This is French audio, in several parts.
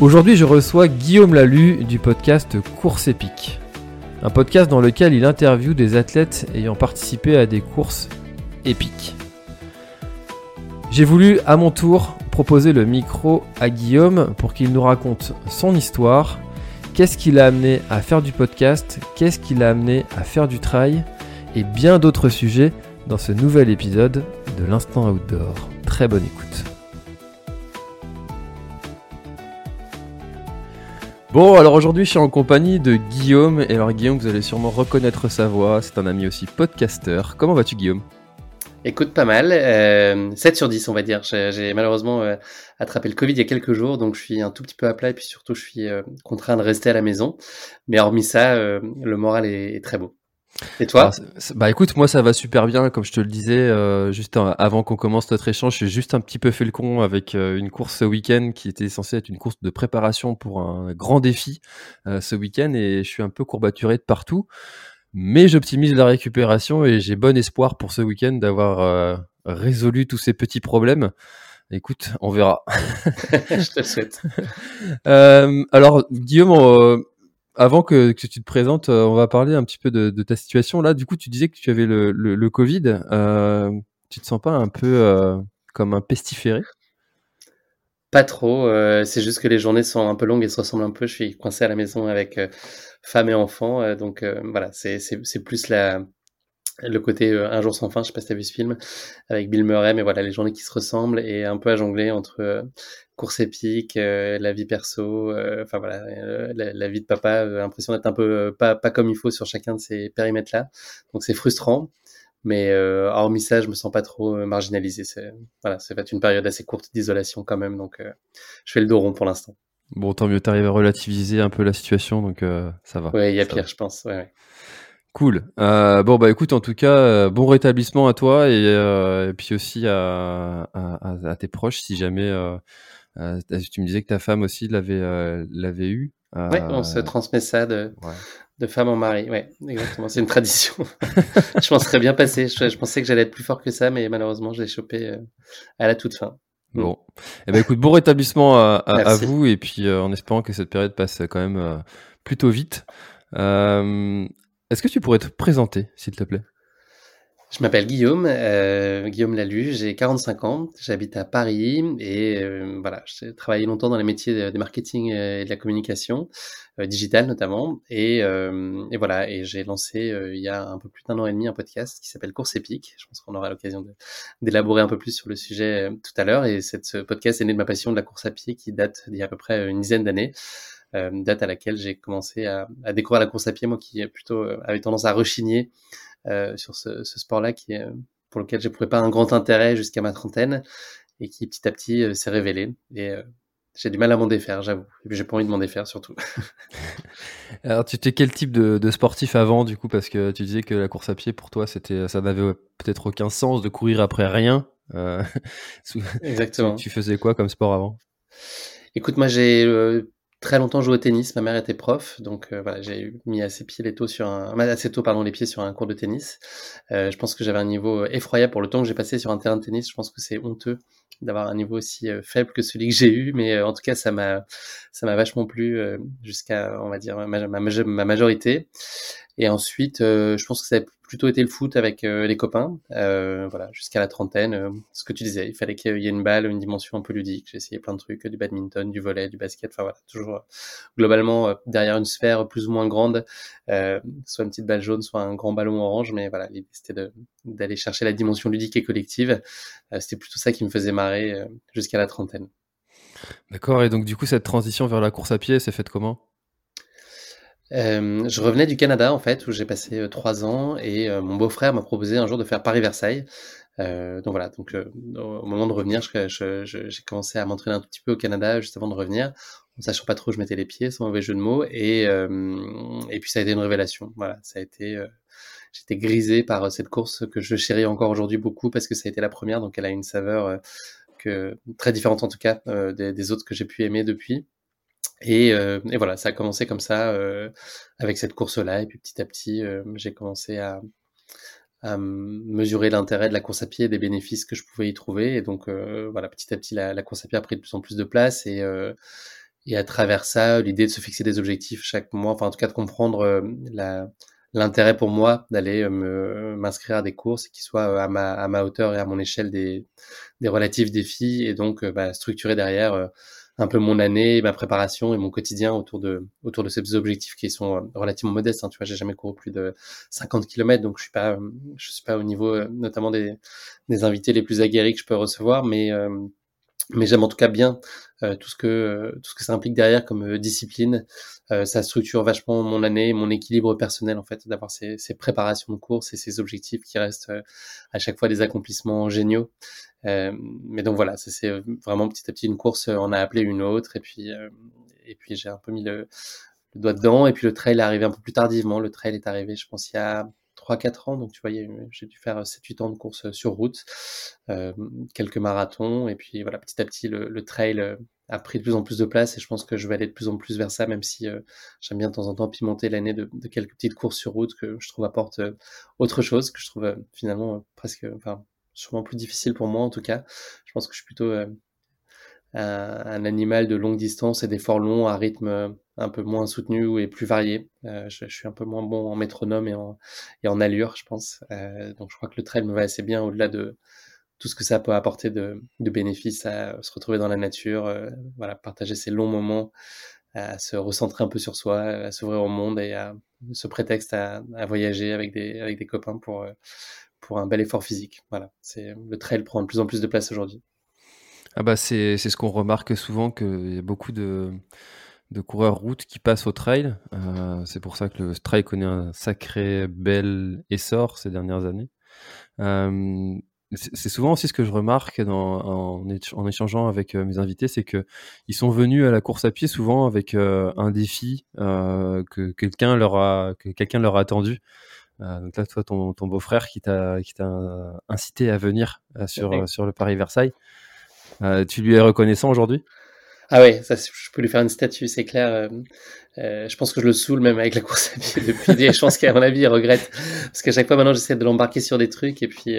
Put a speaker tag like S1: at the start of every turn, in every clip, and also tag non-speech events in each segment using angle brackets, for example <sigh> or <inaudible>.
S1: Aujourd'hui, je reçois Guillaume Lalu du podcast Course épique. Un podcast dans lequel il interviewe des athlètes ayant participé à des courses épiques. J'ai voulu à mon tour proposer le micro à Guillaume pour qu'il nous raconte son histoire, qu'est-ce qui l'a amené à faire du podcast, qu'est-ce qui l'a amené à faire du trail et bien d'autres sujets dans ce nouvel épisode de l'Instant Outdoor. Très bonne écoute. Bon, alors aujourd'hui, je suis en compagnie de Guillaume. Et alors, Guillaume, vous allez sûrement reconnaître sa voix. C'est un ami aussi podcasteur. Comment vas-tu, Guillaume?
S2: Écoute, pas mal. Euh, 7 sur 10, on va dire. J'ai malheureusement euh, attrapé le Covid il y a quelques jours, donc je suis un tout petit peu à plat et puis surtout, je suis euh, contraint de rester à la maison. Mais hormis ça, euh, le moral est très beau. Et toi
S1: Bah écoute, moi ça va super bien, comme je te le disais euh, juste avant qu'on commence notre échange, j'ai juste un petit peu fait le con avec euh, une course ce week-end qui était censée être une course de préparation pour un grand défi euh, ce week-end et je suis un peu courbaturé de partout, mais j'optimise la récupération et j'ai bon espoir pour ce week-end d'avoir résolu tous ces petits problèmes. Écoute, on verra. <laughs>
S2: je te le souhaite. <laughs>
S1: alors Guillaume, avant que, que, tu te présentes, euh, on va parler un petit peu de, ta situation. Là, du coup, tu disais que tu avais le, le, Covid. Euh, tu te sens pas un peu euh, comme un pestiféré?
S2: Pas trop. Euh, c'est juste que les journées sont un peu longues et se ressemblent un peu. Je suis coincé à la maison avec femme et enfant. donc voilà, c'est plus la, le côté Un jour sans fin. Je sais pas si tu as vu ce film avec Bill Murray, mais voilà, les journées qui se ressemblent et un peu à jongler entre course épique, euh, la vie perso, euh, enfin voilà, euh, la, vie de papa, l'impression d'être un peu pas, pas comme il faut sur chacun de ces périmètres-là. Donc c'est frustrant, mais hormis ça, je me sens pas trop marginalisé. C'est voilà, c'est fait une période assez courte d'isolation quand même, donc je fais le dos rond pour l'instant.
S1: Bon, tant mieux, t'arrives à relativiser un peu la situation, donc ça va.
S2: Ouais, il y a pire, je pense. Ouais, ouais.
S1: Cool. Euh, bon bah écoute, en tout cas, bon rétablissement à toi et, euh, et puis aussi à, à, à, tes proches si jamais euh, euh, tu me disais que ta femme aussi l'avait euh, l'avait eu.
S2: Oui, on se transmet ça de, de femme en mari. Ouais, exactement. C'est une tradition. <laughs> je m'en serais bien passé. Je, pensais que j'allais être plus fort que ça, mais malheureusement, je l'ai chopé euh, à la toute fin.
S1: Bon, eh ben écoute, bon rétablissement à, à, vous et puis en espérant que cette période passe quand même plutôt vite. Est-ce que tu pourrais te présenter, s'il te plaît?
S2: Je m'appelle Guillaume, euh, Guillaume Lalu, j'ai 45 ans, j'habite à Paris et euh, voilà, j'ai travaillé longtemps dans les métiers des marketing et de la communication, euh, digitale notamment, et, euh, voilà, et j'ai lancé euh, il y a un peu plus d'un an et demi un podcast qui s'appelle Course épique. Je pense qu'on aura l'occasion d'élaborer un peu plus sur le sujet euh, tout à l'heure, et ce podcast est né de ma passion de la course à pied qui date d'il y a à peu près une dizaine d'années. Date à laquelle j'ai commencé à, à, découvrir la course à pied, moi qui plutôt avait tendance à rechigner euh, sur ce, ce sport-là qui pour lequel n'éprouvais pas un grand intérêt jusqu'à ma trentaine et qui petit à petit euh, s'est révélé. Et euh, j'ai du mal à m'en défaire, j'avoue. Et puis j'ai pas envie de m'en défaire surtout. <laughs>
S1: Alors tu étais quel type de, de, sportif avant du coup? Parce que tu disais que la course à pied pour toi c'était ça n'avait peut-être aucun sens de courir après rien. Euh, <laughs>
S2: Exactement.
S1: Tu faisais quoi comme sport avant?
S2: Écoute, moi j'ai euh, très longtemps joué au tennis. Ma mère était prof, donc euh, voilà, j'ai mis assez pieds les tôt sur un, assez tôt pardon les pieds sur un cours de tennis. Euh, je pense que j'avais un niveau effroyable pour le temps que j'ai passé sur un terrain de tennis. Je pense que c'est honteux d'avoir un niveau aussi euh, faible que celui que j'ai eu, mais euh, en tout cas ça m'a ça m'a vachement plu jusqu'à on va dire ma, ma, ma, majorité. Et ensuite, je pense que c'est plutôt été le foot avec les copains, voilà, jusqu'à la trentaine. ce que tu disais, il fallait qu'il y ait une balle, une dimension un peu ludique. J'ai essayé plein de trucs, du badminton, du volet, du basket. Enfin voilà, toujours globalement derrière une sphère plus ou moins grande, soit une petite balle jaune, soit un grand ballon orange. Mais voilà, l'idée c'était d'aller chercher la dimension ludique et collective. c'était plutôt ça qui me faisait marrer jusqu'à la trentaine.
S1: D'accord. Et donc du coup, cette transition vers la course à pied, s'est faite comment?
S2: Euh, je revenais du Canada en fait où j'ai passé euh, trois ans et euh, mon beau-frère m'a proposé un jour de faire Paris-Versailles. donc voilà, donc au moment de revenir, j'ai commencé à m'entraîner un tout petit peu au Canada juste avant de revenir, en sachant pas trop où je mettais les pieds, sans mauvais jeu de mots, et puis ça a été une révélation. Voilà, ça a été j'étais grisé par cette course que je chéris encore aujourd'hui beaucoup parce que ça a été la première, donc elle a une saveur que, très différente en tout cas des, autres que j'ai pu aimer depuis. Et, euh, et, voilà, ça a commencé comme ça, euh, avec cette course-là. Et puis petit à petit, euh, j'ai commencé à, à mesurer l'intérêt de la course à pied et des bénéfices que je pouvais y trouver. Et donc, euh, voilà, petit à petit, la, la, course à pied a pris de plus en plus de place. Et, euh, et à travers ça, l'idée de se fixer des objectifs chaque mois, enfin en tout cas de comprendre l'intérêt pour moi d'aller m'inscrire à des courses qui soient à ma, à ma hauteur et à mon échelle des, des relatifs défis. Et donc, bah, structurer derrière un peu mon année, ma préparation et mon quotidien autour de autour de ces objectifs qui sont euh, relativement modestes. Hein. Tu vois, j'ai jamais couru plus de 50 km, donc je suis pas je suis pas au niveau euh, notamment des des invités les plus aguerris que je peux recevoir, mais euh, mais j'aime en tout cas bien tout ce que tout ce que ça implique derrière comme discipline. ça structure vachement mon année, mon équilibre personnel en fait, d'avoir ces, ces, préparations de course et ces objectifs qui restent à chaque fois des accomplissements géniaux. Euh, mais donc voilà, c'est vraiment petit à petit une course, euh, on a appelé une autre, et puis, euh, et puis j'ai un peu mis le, le, doigt dedans, et puis le trail est arrivé un peu plus tardivement. Le trail est arrivé, je pense, il y a 3-4 ans, donc tu vois, j'ai dû faire 7-8 ans de course sur route, euh, quelques marathons, et puis voilà, petit à petit, le, trail a pris de plus en plus de place, et je pense que je vais aller de plus en plus vers ça, même si j'aime bien de temps en temps pimenter l'année de, quelques petites courses sur route que je trouve apportent autre chose, que je trouve finalement presque, enfin, sûrement plus difficile pour moi en tout cas. Je pense que je suis plutôt euh, un, animal de longue distance et d'efforts longs à rythme euh, un peu moins soutenu et plus varié. Euh, je, suis un peu moins bon en métronome et en, allure, je pense. donc je crois que le trail me va assez bien au-delà de tout ce que ça peut apporter de, bénéfices à se retrouver dans la nature, voilà, partager ces longs moments, à se recentrer un peu sur soi, à s'ouvrir au monde et à ce prétexte à, voyager avec des, copains pour, pour un bel effort physique. Voilà, le trail prend de plus en plus de place aujourd'hui.
S1: Ah bah c'est ce qu'on remarque souvent qu'il y a beaucoup de, de coureurs route qui passent au trail. Euh, c'est pour ça que le trail connaît un sacré bel essor ces dernières années. Euh, c'est souvent aussi ce que je remarque dans, en, échangeant avec euh, mes invités, c'est que ils sont venus à la course à pied souvent avec un défi que quelqu'un leur a que quelqu'un leur a attendu. Donc là, toi, ton, ton beau-frère qui t'a incité à venir sur, sur le Paris-Versaille. tu lui es reconnaissant aujourd'hui?
S2: Ah oui, ça, je peux lui faire une statue, c'est clair. Euh, je pense que je le saoule même avec la course à pied depuis. je pense qu'à mon avis, il regrette parce qu'à chaque fois maintenant, j'essaie de l'embarquer sur des trucs et puis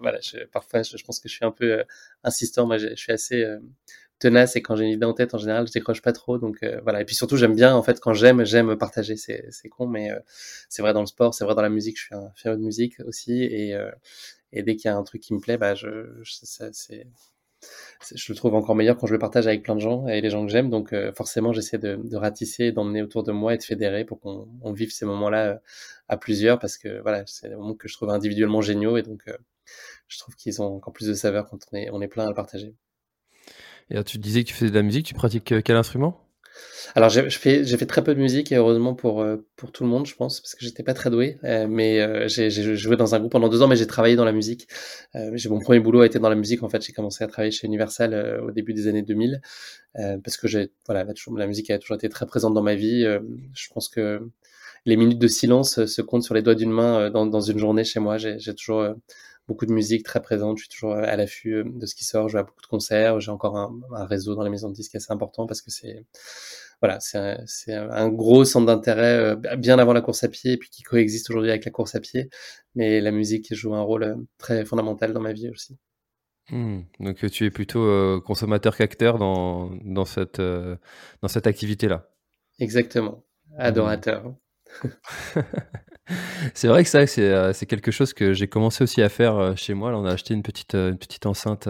S2: voilà. Je, parfois, je, pense que je suis un peu insistant. Moi, je, je, suis assez tenace et quand j'ai une idée en tête, en général, je décroche pas trop. Donc euh, voilà. Et puis surtout, j'aime bien en fait quand j'aime, j'aime partager. C'est con, mais euh, c'est vrai dans le sport, c'est vrai dans la musique. Je suis un féru de musique aussi et euh, et dès qu'il y a un truc qui me plaît, bah je, c'est je le trouve encore meilleur quand je le partage avec plein de gens et les gens que j'aime. Donc forcément, j'essaie de, ratisser, d'emmener autour de moi et de fédérer pour qu'on on vive ces moments-là à plusieurs parce que voilà, c'est des moments que je trouve individuellement géniaux et donc je trouve qu'ils ont encore plus de saveur quand on est, on est plein à le partager.
S1: Et tu disais que tu faisais de la musique, tu pratiques euh, quel instrument?
S2: Alors j'ai fait, très peu de musique et heureusement pour, euh, pour tout le monde je pense parce que j'étais pas très doué. Euh, mais j'ai joué dans un groupe pendant deux ans mais j'ai travaillé dans la musique. Mon premier boulot a été dans la musique. En fait j'ai commencé à travailler chez Universal au début des années 2000 parce que j'ai voilà la, musique a toujours été très présente dans ma vie. Je pense que les minutes de silence se comptent sur les doigts d'une main dans, dans une journée chez moi. J'ai toujours beaucoup de musique très présente. Je suis toujours à l'affût euh, de ce qui sort. Je vais à beaucoup de concerts. J'ai encore un, un, réseau dans les maisons de disques assez important parce que c'est voilà, c'est un, un, gros centre d'intérêt euh, bien avant la course à pied et puis qui coexiste aujourd'hui avec la course à pied. Mais la musique joue un rôle euh, très fondamental dans ma vie aussi.
S1: Mmh. Donc tu es plutôt consommateur qu'acteur dans, dans cette, dans cette activité-là.
S2: Exactement. Adorateur. <laughs> <laughs>
S1: c'est vrai que ça, c'est quelque chose que j'ai commencé aussi à faire chez moi. Là, on a acheté une petite, une petite enceinte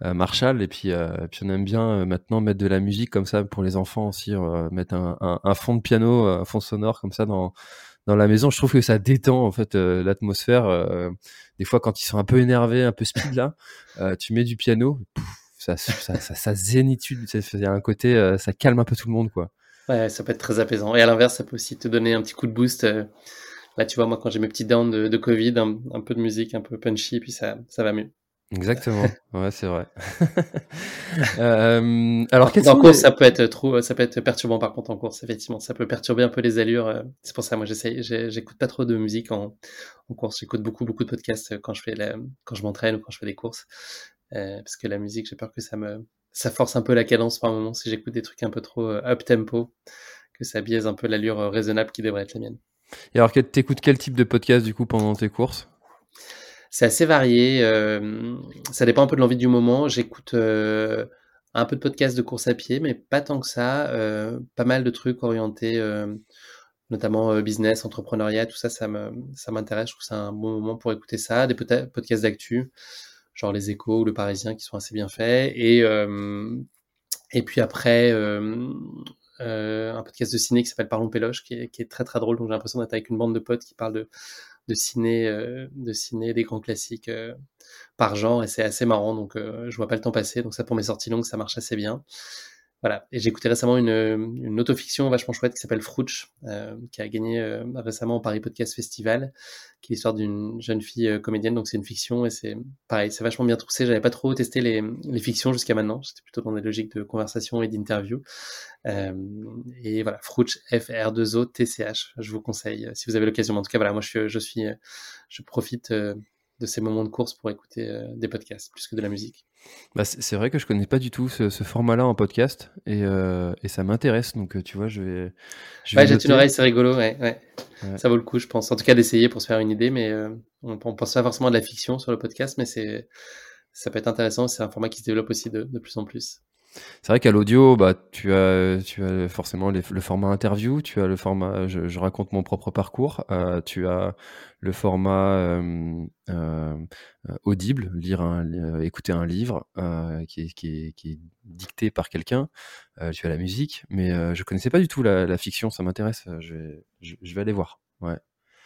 S1: Marshall et puis, puis on aime bien maintenant mettre de la musique comme ça pour les enfants aussi, mettre un, un, fond de piano, un fond sonore comme ça dans, dans la maison. Je trouve que ça détend en fait l'atmosphère. des fois, quand ils sont un peu énervés, un peu speed là, tu mets du piano, ça, ça, ça, ça zénitude. Il y a un côté, ça calme un peu tout le monde quoi.
S2: Ouais, ça peut être très apaisant. Et à l'inverse, ça peut aussi te donner un petit coup de boost. Euh, là, tu vois, moi, quand j'ai mes petits downs de, de Covid, un, peu de musique, un peu punchy, puis ça, ça va mieux.
S1: Exactement. <laughs> Ouais, c'est vrai. <laughs> euh, alors,
S2: en course, ça peut être trop, ça peut être perturbant par contre en course. Effectivement, ça peut perturber un peu les allures. Euh, c'est pour ça, moi, j'essaie, j'écoute pas trop de musique en, en course. J'écoute beaucoup, beaucoup de podcasts quand je fais la, quand je m'entraîne ou quand je fais des courses, euh, parce que la musique, j'ai peur que ça me, ça force un peu la cadence par moment si j'écoute des trucs un peu trop euh, up tempo, que ça biaise un peu l'allure euh, raisonnable qui devrait être la mienne.
S1: Et alors, t'écoutes quel type de podcast du coup pendant tes courses?
S2: C'est assez varié. Euh, ça dépend un peu de l'envie du moment. J'écoute un peu de podcasts de course à pied, mais pas tant que ça. pas mal de trucs orientés, notamment business, entrepreneuriat, tout ça, ça m'intéresse. Je trouve que c'est un bon moment pour écouter ça. Des podcasts d'actu genre les échos ou le parisien qui sont assez bien faits. Et, euh, et puis après, euh, euh, un podcast de ciné qui s'appelle Parlons Péloche, qui est, qui est, très très drôle. Donc j'ai l'impression d'être avec une bande de potes qui parlent de, de ciné, de ciné, des grands classiques par genre, et c'est assez marrant. Donc je vois pas le temps passer. Donc ça pour mes sorties longues, ça marche assez bien. Voilà. Et j'ai écouté récemment une, une autofiction vachement chouette qui s'appelle Frouch, euh, qui a gagné euh, récemment au Paris Podcast Festival, qui est l'histoire d'une jeune fille euh, comédienne. Donc c'est une fiction et c'est pareil, c'est vachement bien trouvé. J'avais pas trop testé les, les fictions jusqu'à maintenant. J'étais plutôt dans des logiques de conversation et d'interview. Euh, et voilà, Frouch, F-R-2-O, T-C-H. Je vous conseille si vous avez l'occasion. En tout cas, voilà, moi je suis, je suis, je profite de ces moments de course pour écouter euh, des podcasts plus que de la musique.
S1: Bah, c'est vrai que je connais pas du tout ce, format-là en podcast et, euh, et ça m'intéresse donc euh, tu vois je vais.
S2: Je ouais, jette une oreille, c'est rigolo, ouais, ouais, Ça vaut le coup, je pense. En tout cas, d'essayer pour se faire une idée, mais on, on, pense pas forcément à de la fiction sur le podcast, mais c'est ça peut être intéressant. C'est un format qui se développe aussi de, de plus en plus.
S1: C'est vrai qu'à l'audio, bah, tu as, tu as forcément le format interview, tu as le format je, je raconte mon propre parcours, euh, tu as le format euh, euh, audible, lire un, écouter un livre qui est, qui, est, qui, est, dicté par quelqu'un, tu as la musique, mais je connaissais pas du tout la, la fiction, ça m'intéresse, je vais, je, je, vais aller voir. Ouais.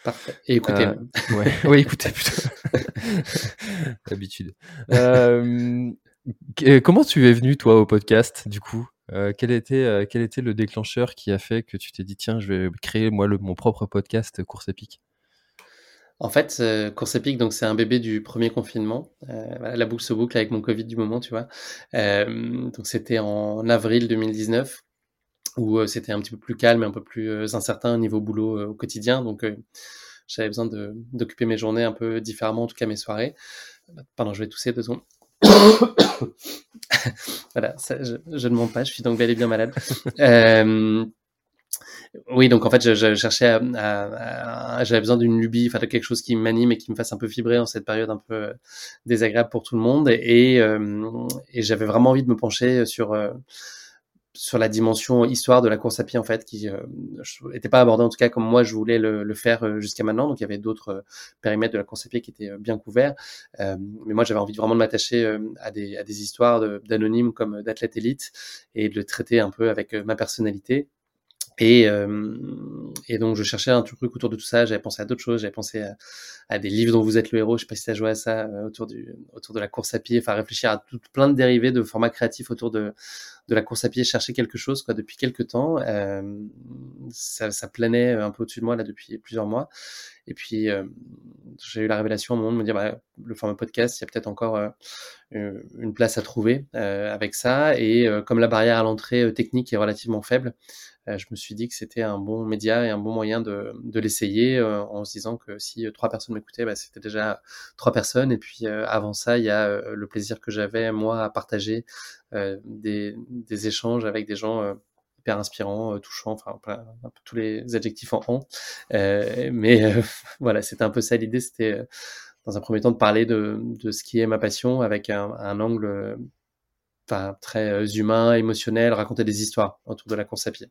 S2: Parfait. Et écoutez.
S1: ouais, ouais, écoutez plutôt. <laughs> D'habitude. <laughs> Euh, euh, comment tu es venu, toi, au podcast, du coup? Euh, quel, était, euh, quel était le déclencheur qui a fait que tu t'es dit, tiens, je vais créer, moi, le, mon propre podcast Course épique?
S2: En fait, Course épique, donc c'est un bébé du premier confinement. la boucle se boucle avec mon Covid du moment, tu vois. donc c'était en avril 2019 où c'était un petit peu plus calme et un peu plus incertain au niveau boulot au quotidien. Donc j'avais besoin d'occuper mes journées un peu différemment, en tout cas mes soirées. Pardon, je vais tousser deux secondes. <laughs> voilà, je, ne mens pas, je suis donc bel et bien malade. Euh, oui, donc en fait, je, cherchais j'avais besoin d'une lubie, enfin de quelque chose qui m'anime et qui me fasse un peu vibrer en cette période un peu désagréable pour tout le monde. Et, euh, et j'avais vraiment envie de me pencher sur euh, sur la dimension histoire de la course à pied en fait qui n'était euh, pas abordée en tout cas comme moi je voulais le, faire euh, jusqu'à maintenant. Donc il y avait d'autres euh, périmètres de la course à pied qui étaient bien couverts. Mais moi j'avais envie vraiment de m'attacher à des, à des histoires d'anonymes comme d'athlètes élites et de le traiter un peu avec ma personnalité. Et, et donc je cherchais un truc autour de tout ça. J'avais pensé à d'autres choses. J'avais pensé à, des livres dont vous êtes le héros. Je sais pas si as joué à ça autour du autour de la course à pied. Enfin réfléchir à tout, plein de dérivés de formats créatifs autour de de la course à pied chercher quelque chose quoi depuis quelques temps. Euh, ça, ça, planait un peu au-dessus de moi là depuis plusieurs mois. Et puis euh, j'ai eu la révélation au moment de me dire bah, le format podcast, il y a peut-être encore euh, une place à trouver avec ça. Et comme la barrière à l'entrée technique est relativement faible, je me suis dit que c'était un bon média et un bon moyen de, de l'essayer en se disant que si trois personnes m'écoutaient, bah, c'était déjà trois personnes. Et puis avant ça, il y a le plaisir que j'avais moi à partager des, des, échanges avec des gens euh, hyper inspirants, euh, touchants, enfin tous les adjectifs en en. mais <laughs> voilà, c'était un peu ça l'idée, c'était dans un premier temps de parler de, ce qui est ma passion avec un, angle très humain, émotionnel, raconter des histoires autour de la course à pied.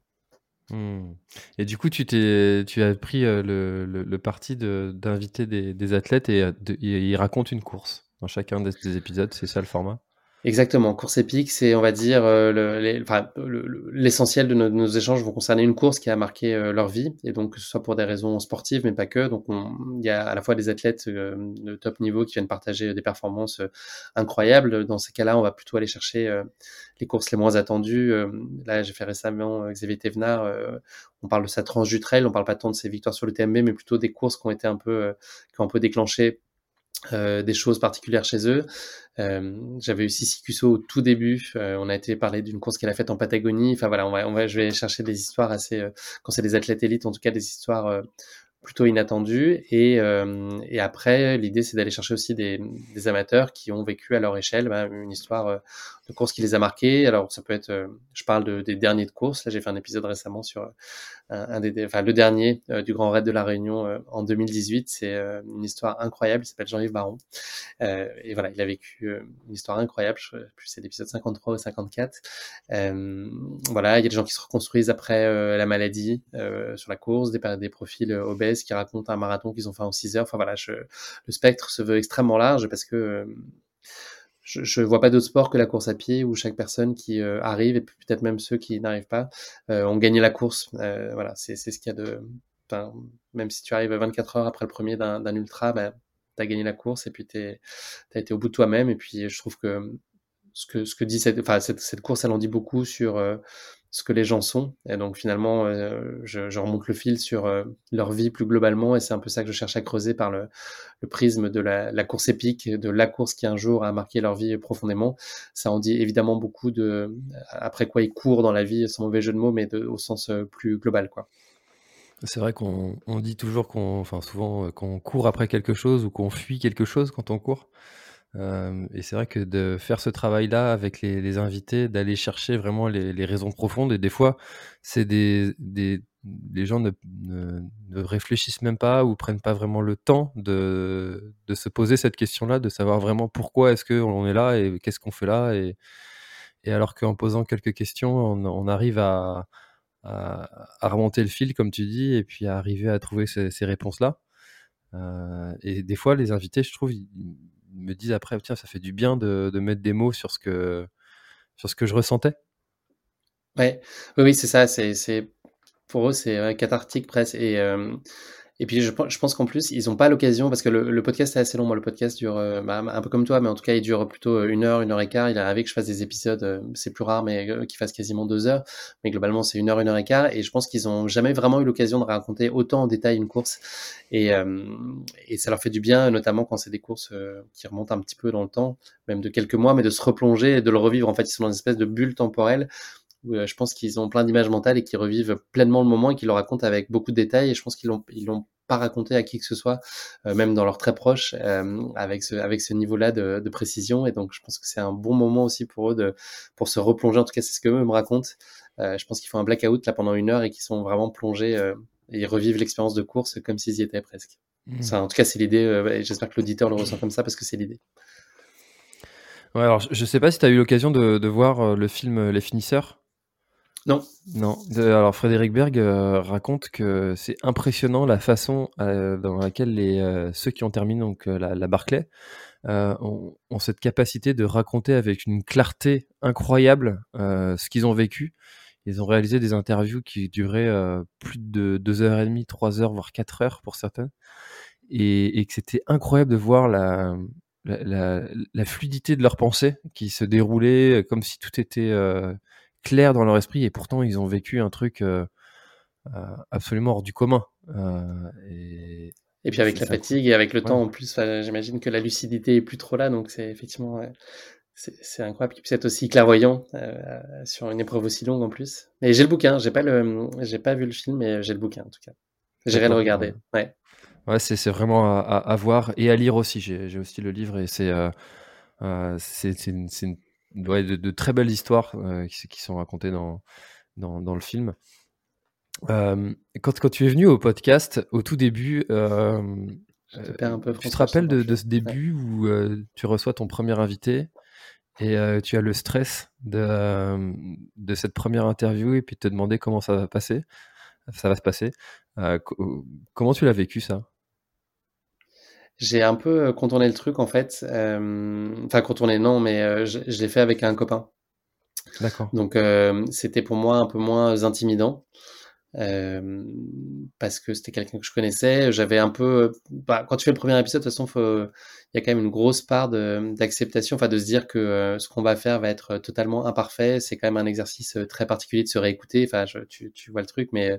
S1: Mmh. Et du coup, tu, as pris le, parti d'inviter des, athlètes et, ils racontent une course dans chacun des épisodes, c'est ça le format?
S2: Exactement. Course épique, c'est, on va dire, euh, l'essentiel de, nos, échanges vont concerner une course qui a marqué euh, leur vie, et donc que ce soit pour des raisons sportives, mais pas que. Donc, il y a à la fois des athlètes euh, de top niveau qui viennent partager des performances incroyables. Dans ces cas-là, on va plutôt aller chercher les courses les moins attendues. là, j'ai fait récemment Xavier Thévenard. on parle de sa tranche du trail, on parle pas tant de ses victoires sur le TMB, mais plutôt des courses qui ont été un peu, qui ont un peu déclenché euh, des choses particulières chez eux. Euh, J'avais eu Sissi Cusso au tout début. Euh, on a été parler d'une course qu'elle a faite en Patagonie. Enfin voilà, on va, on va, je vais chercher des histoires assez, euh, quand c'est des athlètes élites, en tout cas des histoires euh, plutôt inattendues. Et, et après, l'idée c'est d'aller chercher aussi des, des, amateurs qui ont vécu à leur échelle bah, une histoire de course qui les a marqués. Alors ça peut être, je parle de, des derniers de course. Là, j'ai fait un épisode récemment sur un, des, enfin, le dernier euh, du Grand Raid de la Réunion euh, en 2018. C'est euh, une histoire incroyable. Il s'appelle Jean-Yves Baron. et voilà, il a vécu une histoire incroyable. Je plus c'est l'épisode 53 ou 54. voilà, il y a des gens qui se reconstruisent après la maladie sur la course, des, des profils obèses qui racontent un marathon qu'ils ont fait en 6 heures. Enfin voilà, je, le spectre se veut extrêmement large parce que je, ne vois pas d'autre sport que la course à pied où chaque personne qui euh, arrive et peut-être même ceux qui n'arrivent pas euh, ont gagné la course. Euh, voilà, c'est ce qu'il y a de. même si tu arrives 24 heures après le premier d'un ultra, bah, tu gagné la course et puis tu as été au bout de toi-même. Et puis je trouve que ce que, ce que dit cette, enfin, cette, cette course, elle en dit beaucoup sur ce que les gens sont. Et donc finalement, euh, je, remonte le fil sur euh, leur vie plus globalement, et c'est un peu ça que je cherche à creuser par le, prisme de la, course épique, de la course qui un jour a marqué leur vie profondément. Ça en dit évidemment beaucoup de après quoi ils courent dans la vie, sans mauvais jeu de mots, mais au sens euh, plus global, quoi.
S1: C'est vrai qu'on on dit toujours qu'on, enfin souvent qu'on court après quelque chose ou qu'on fuit quelque chose quand on court. Euh, et c'est vrai que de faire ce travail-là avec les, invités, d'aller chercher vraiment les, raisons profondes, et des fois, c'est des, les gens ne, réfléchissent même pas ou prennent pas vraiment le temps de, se poser cette question-là, de savoir vraiment pourquoi est-ce qu'on est là et qu'est-ce qu'on fait là. Et, alors qu'en posant quelques questions, on, arrive à, remonter le fil, comme tu dis, et puis à arriver à trouver ces, réponses-là. Euh, et des fois, les invités, je trouve, me disent après, tiens, ça fait du bien de, de, mettre des mots sur ce que, sur ce que je ressentais.
S2: Ouais, oui, oui, c'est ça. C'est, pour eux, c'est cathartique presque. Et, euh, et puis je, je pense qu'en plus, ils n'ont pas l'occasion, parce que le, le, podcast est assez long, moi le podcast dure euh, bah, un peu comme toi, mais en tout cas il dure plutôt une heure, une heure et quart. Il est arrivé que je fasse des épisodes, euh, c'est plus rare, mais euh, qui fassent quasiment deux heures. Mais globalement c'est une heure, une heure et quart. Et je pense qu'ils n'ont jamais vraiment eu l'occasion de raconter autant en détail une course. Et, et ça leur fait du bien, notamment quand c'est des courses qui remontent un petit peu dans le temps, même de quelques mois, mais de se replonger et de le revivre. En fait, ils sont dans une espèce de bulle temporelle je pense qu'ils ont plein d'images mentales et qui revivent pleinement le moment et qui le racontent avec beaucoup de détails. Et je pense qu'ils l'ont, ils l'ont pas raconter à qui que ce soit, euh, même dans leurs très proches, euh, avec ce, avec ce niveau-là de, de, précision. Et donc, je pense que c'est un bon moment aussi pour eux de, pour se replonger. En tout cas, c'est ce que eux me racontent. Euh, je pense qu'ils font un blackout là pendant une heure et qu'ils sont vraiment plongés et ils revivent l'expérience de course comme s'ils y étaient presque. Mmh. Ça, en tout cas, c'est l'idée. J'espère que l'auditeur le ressent comme ça parce que c'est l'idée.
S1: Ouais, alors je sais pas si tu as eu l'occasion de, de, voir le film Les Finisseurs.
S2: Non.
S1: Non. alors Frédéric Berg euh, raconte que c'est impressionnant la façon euh, dans laquelle les, euh, ceux qui ont terminé donc la, la, Barclay ont, cette capacité de raconter avec une clarté incroyable ce qu'ils ont vécu. Ils ont réalisé des interviews qui duraient plus de deux heures et demie, trois heures, voire quatre heures pour certaines, et, que c'était incroyable de voir la, la, fluidité de leur pensée qui se déroulait comme si tout était clair dans leur esprit et pourtant ils ont vécu un truc euh, euh, absolument hors du commun. Euh,
S2: et, et, puis avec la fatigue et avec le temps en plus, j'imagine que la lucidité est plus trop là, donc c'est effectivement c'est incroyable qu'ils puissent être aussi clairvoyants sur une épreuve aussi longue en plus. Mais j'ai le bouquin, j'ai pas le j'ai pas vu le film, mais j'ai le bouquin en tout cas. J'irai le regarder. Ouais.
S1: Ouais, c'est vraiment à, à, voir et à lire aussi. J'ai aussi le livre et c'est c'est une, une de, de, très belles histoires euh, qui, qui, sont racontées dans, dans, dans le film. Euh, quand, quand, tu es venu au podcast, au tout début, euh,
S2: un peu
S1: tu te rappelles de, de, ce début où tu reçois ton premier invité et tu as le stress de, de cette première interview et puis te demander comment ça va passer, ça va se passer. comment tu l'as vécu ça?
S2: J'ai un peu contourné le truc en fait. Enfin, contourné, non, mais je, je l'ai fait avec un copain.
S1: D'accord.
S2: Donc, c'était pour moi un peu moins intimidant. Parce que c'était quelqu'un que je connaissais. J'avais un peu. Bah, quand tu fais le premier épisode, de toute façon, il y a quand même une grosse part d'acceptation, enfin de se dire que ce qu'on va faire va être totalement imparfait. C'est quand même un exercice très particulier de se réécouter. Enfin, tu, vois le truc, mais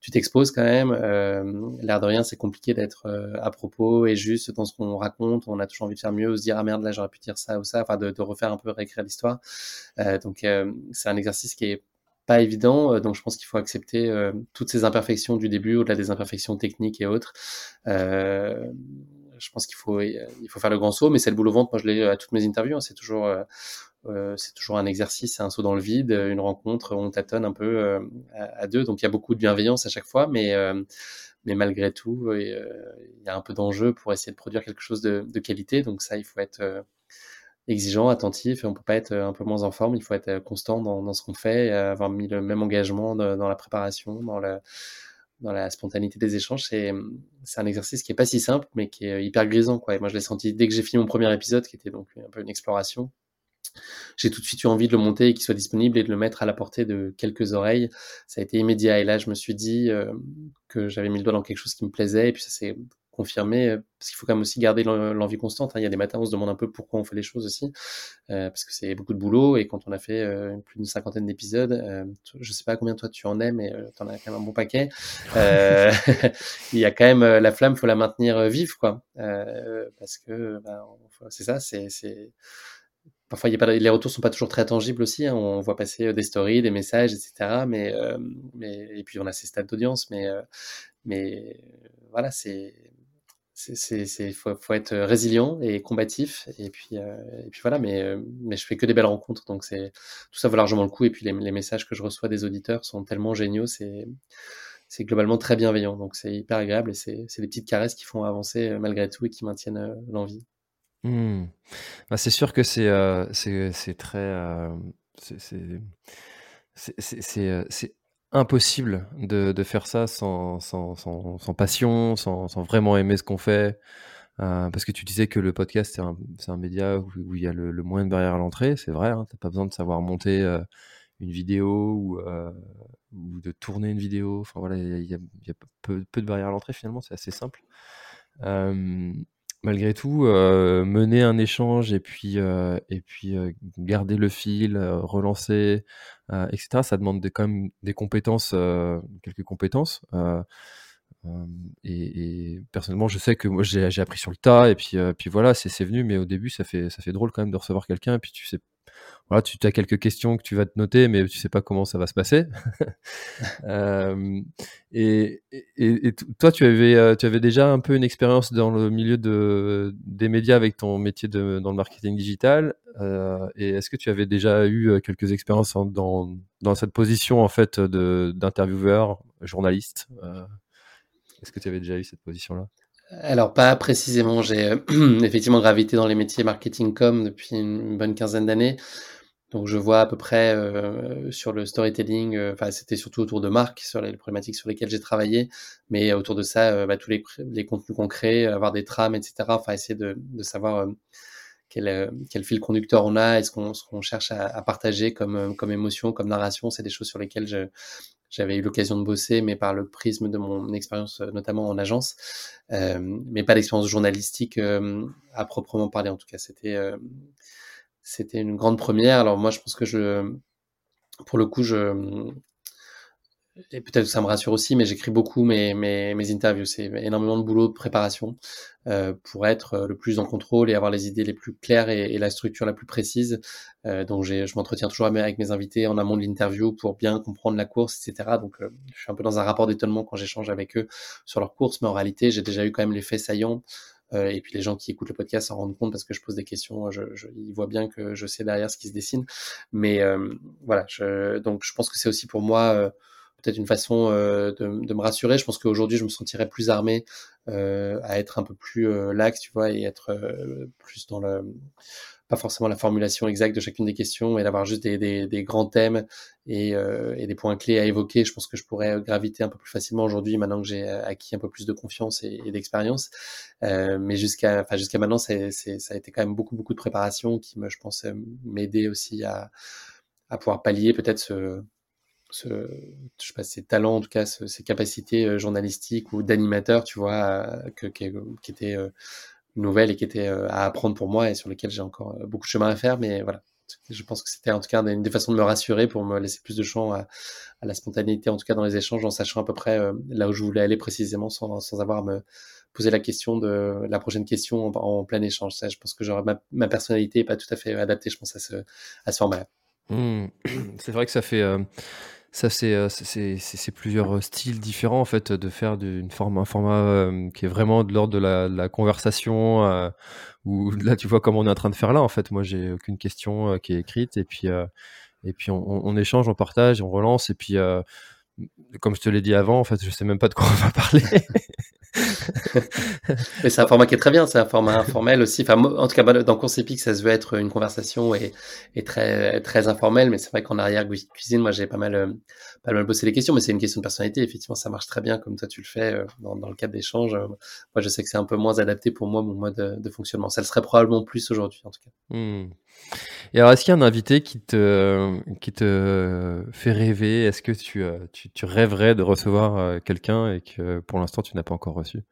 S2: tu t'exposes quand même. Euh, L'air de rien, c'est compliqué d'être euh, à propos et juste dans ce qu'on raconte. On a toujours envie de faire mieux, se dire ah merde là j'aurais pu dire ça ou ça, enfin de, de refaire un peu réécrire l'histoire. Euh, donc euh, c'est un exercice qui est pas évident, donc je pense qu'il faut accepter toutes ces imperfections du début, au-delà des imperfections techniques et autres. je pense qu'il faut il faut faire le grand saut, mais c'est le boulot ventre. Moi je l'ai à toutes mes interviews. Hein. c'est toujours euh, c'est toujours un exercice, un saut dans le vide, une rencontre, on tâtonne un peu euh, à, deux. Donc il y a beaucoup de bienveillance à chaque fois, mais, euh, mais malgré tout, il y a un peu d'enjeu pour essayer de produire quelque chose de, de qualité. Donc ça, il faut être exigeant, attentif, et on peut pas être un peu moins en forme, il faut être constant dans, ce qu'on fait, avoir mis le même engagement dans la préparation, dans la, spontanéité des échanges. C'est, un exercice qui est pas si simple, mais qui est hyper grisant. Quoi. Et moi, je l'ai senti dès que j'ai fini mon premier épisode, qui était donc un peu une exploration j'ai tout de suite eu envie de le monter et qu'il soit disponible et de le mettre à la portée de quelques oreilles. Ça a été immédiat. Et là, je me suis dit euh, que j'avais mis le doigt dans quelque chose qui me plaisait. Et puis ça s'est confirmé, euh, parce qu'il faut quand même aussi garder l'envie constante. Hein. Il y a des matins, on se demande un peu pourquoi on fait les choses aussi, euh, parce que c'est beaucoup de boulot. Et quand on a fait plus d'une cinquantaine d'épisodes, je sais pas combien toi tu en es, mais tu en as quand même un bon paquet. <laughs> il y a quand même la flamme, faut la maintenir vive, quoi. parce que ben, c'est ça, c'est parfois, y a pas, les retours sont pas toujours très tangibles aussi. Hein. On voit passer euh, des stories, des messages, etc. Mais, euh, mais et puis on a ces stats d'audience, mais euh, mais voilà, c'est c'est faut, faut être résilient et combatif et puis et puis voilà mais mais je fais que des belles rencontres donc c'est tout ça vaut largement le coup et puis les, messages que je reçois des auditeurs sont tellement géniaux c'est c'est globalement très bienveillant donc c'est hyper agréable et c'est c'est des petites caresses qui font avancer malgré tout et qui maintiennent l'envie
S1: Mmh. Bah, c'est sûr que c'est, c'est très, euh, c'est impossible de faire ça sans passion, sans vraiment aimer ce qu'on fait. parce que tu disais que le podcast, c'est un média où il y a le moins de barrières à l'entrée, c'est vrai, hein, tu pas besoin de savoir monter, une vidéo ou ou de tourner une vidéo. Enfin voilà, il y a peu de barrières à l'entrée finalement, c'est assez simple malgré tout, euh, mener un échange et puis, euh, euh, garder le fil, relancer, etc., ça demande quand même des compétences, quelques compétences. Et, personnellement, je sais que moi j'ai appris sur le tas et puis, voilà, c'est venu, mais au début, ça fait, ça fait drôle quand même de recevoir quelqu'un et puis tu sais voilà, tu as quelques questions que tu vas te noter, mais tu sais pas comment ça va se passer. <laughs> euh, et, et, et, toi, tu avais, euh, tu avais déjà un peu une expérience dans le milieu de, des médias avec ton métier de, dans le marketing digital. Euh, et est-ce que tu avais déjà eu quelques expériences dans, dans cette position en fait d'intervieweur, journaliste euh, Est-ce que tu avais déjà eu cette position-là?
S2: Alors pas précisément, j'ai <clears throat> effectivement gravité dans les métiers marketing com depuis une bonne quinzaine d'années. Donc je vois à peu près euh, sur le storytelling, euh, enfin c'était surtout autour de marques, sur les, problématiques sur lesquelles j'ai travaillé, mais autour de ça, euh, bah, tous les, les, contenus concrets, avoir des trames, etc. Enfin essayer de, de savoir quel, quel, fil conducteur on a, est-ce qu'on qu'on cherche à, à, partager comme, comme émotion, comme narration, c'est des choses sur lesquelles j'avais eu l'occasion de bosser, mais par le prisme de mon expérience, notamment en agence, euh, mais pas d'expérience journalistique à proprement parler. En tout cas, c'était c'était une grande première. Alors moi, je pense que je, pour le coup, je, et peut-être que ça me rassure aussi, mais j'écris beaucoup mes, mes, interviews. C'est énormément de boulot de préparation euh, pour être le plus en contrôle et avoir les idées les plus claires et, la structure la plus précise. Euh, donc je m'entretiens toujours avec mes invités en amont de l'interview pour bien comprendre la course, etc. Donc euh, je suis un peu dans un rapport d'étonnement quand j'échange avec eux sur leur course, mais en réalité j'ai déjà eu quand même les faits saillants euh, et puis les gens qui écoutent le podcast s'en rendent compte parce que je pose des questions, je, je, ils voient bien que je sais derrière ce qui se dessine. Mais euh, voilà, je, donc je pense que c'est aussi pour moi euh, peut-être une façon de, de, me rassurer. Je pense qu'aujourd'hui, je me sentirais plus armé à être un peu plus lax, tu vois, et être plus dans le pas forcément la formulation exacte de chacune des questions, et d'avoir juste des, des, des, grands thèmes et, euh, et, des points clés à évoquer. Je pense que je pourrais graviter un peu plus facilement aujourd'hui, maintenant que j'ai acquis un peu plus de confiance et, d'expérience. Euh, mais jusqu'à, enfin jusqu'à maintenant, c'est, ça a été quand même beaucoup beaucoup de préparation qui me, je pense, m'aider aussi à, à pouvoir pallier peut-être ce ce, je sais pas, ses talents, en tout cas, ses capacités euh, journalistiques ou d'animateur, tu vois, euh, que, qui, qui étaient euh, nouvelles et qui étaient à apprendre pour moi et sur lesquelles j'ai encore beaucoup de chemin à faire. Mais voilà, je pense que c'était en tout cas une des façons de me rassurer pour me laisser plus de champ à, la spontanéité, en tout cas dans les échanges, en sachant à peu près là où je voulais aller précisément sans, sans avoir à me poser la question de la prochaine question en, plein échange. Ça, je pense que genre, ma, personnalité est pas tout à fait adaptée, je pense, à ce, à ce format-là.
S1: Mmh. C'est vrai que ça fait. Ça, euh, c'est plusieurs styles différents en fait de faire d'une forme, un format euh, qui est vraiment de l'ordre de la, conversation. Euh, où là, tu vois comme on est en train de faire là. En fait, moi, j'ai aucune question qui est écrite et puis et puis on, on, échange, on partage, on relance et puis comme je te l'ai dit avant, en fait, je sais même pas de quoi on va parler. <laughs>
S2: Mais c'est un format qui est très bien, c'est un format informel aussi. Enfin, en tout cas, dans Course Épique, ça se veut être une conversation et, et très, très informelle. Mais c'est vrai qu'en arrière cuisine, moi, j'ai pas mal, euh, pas mal bossé les questions. Mais c'est une question de personnalité. Effectivement, ça marche très bien comme toi, tu le fais euh, dans, dans le cadre d'échanges. Moi, je sais que c'est un peu moins adapté pour moi, mon mode de fonctionnement. Ça le serait probablement plus aujourd'hui, en tout cas.
S1: Mmh. Et alors, est-ce qu'il y a un invité qui te, fait rêver? Est-ce que tu, euh, rêverais de recevoir quelqu'un et que pour l'instant, tu n'as pas encore reçu?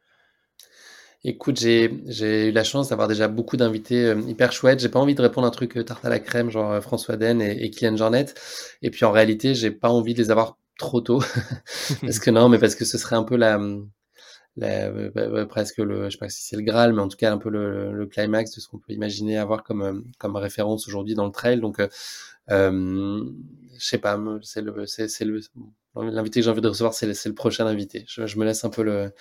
S2: Écoute, j'ai eu la chance d'avoir déjà beaucoup d'invités euh, hyper chouettes. J'ai pas envie de répondre à un truc euh, tarte à la crème, genre euh, François Den et, et Kylian Jornet. Et puis en réalité, j'ai pas envie de les avoir trop tôt. <laughs> parce que non, mais parce que ce serait un peu la, la bah, bah, presque le, je sais pas si c'est le Graal, mais en tout cas un peu le, le climax de ce qu'on peut imaginer avoir comme, comme référence aujourd'hui dans le trail. Donc, euh, je sais pas, c'est le, c'est le, l'invité que j'ai envie de recevoir, c'est le, le prochain invité. Je, je me laisse un peu le,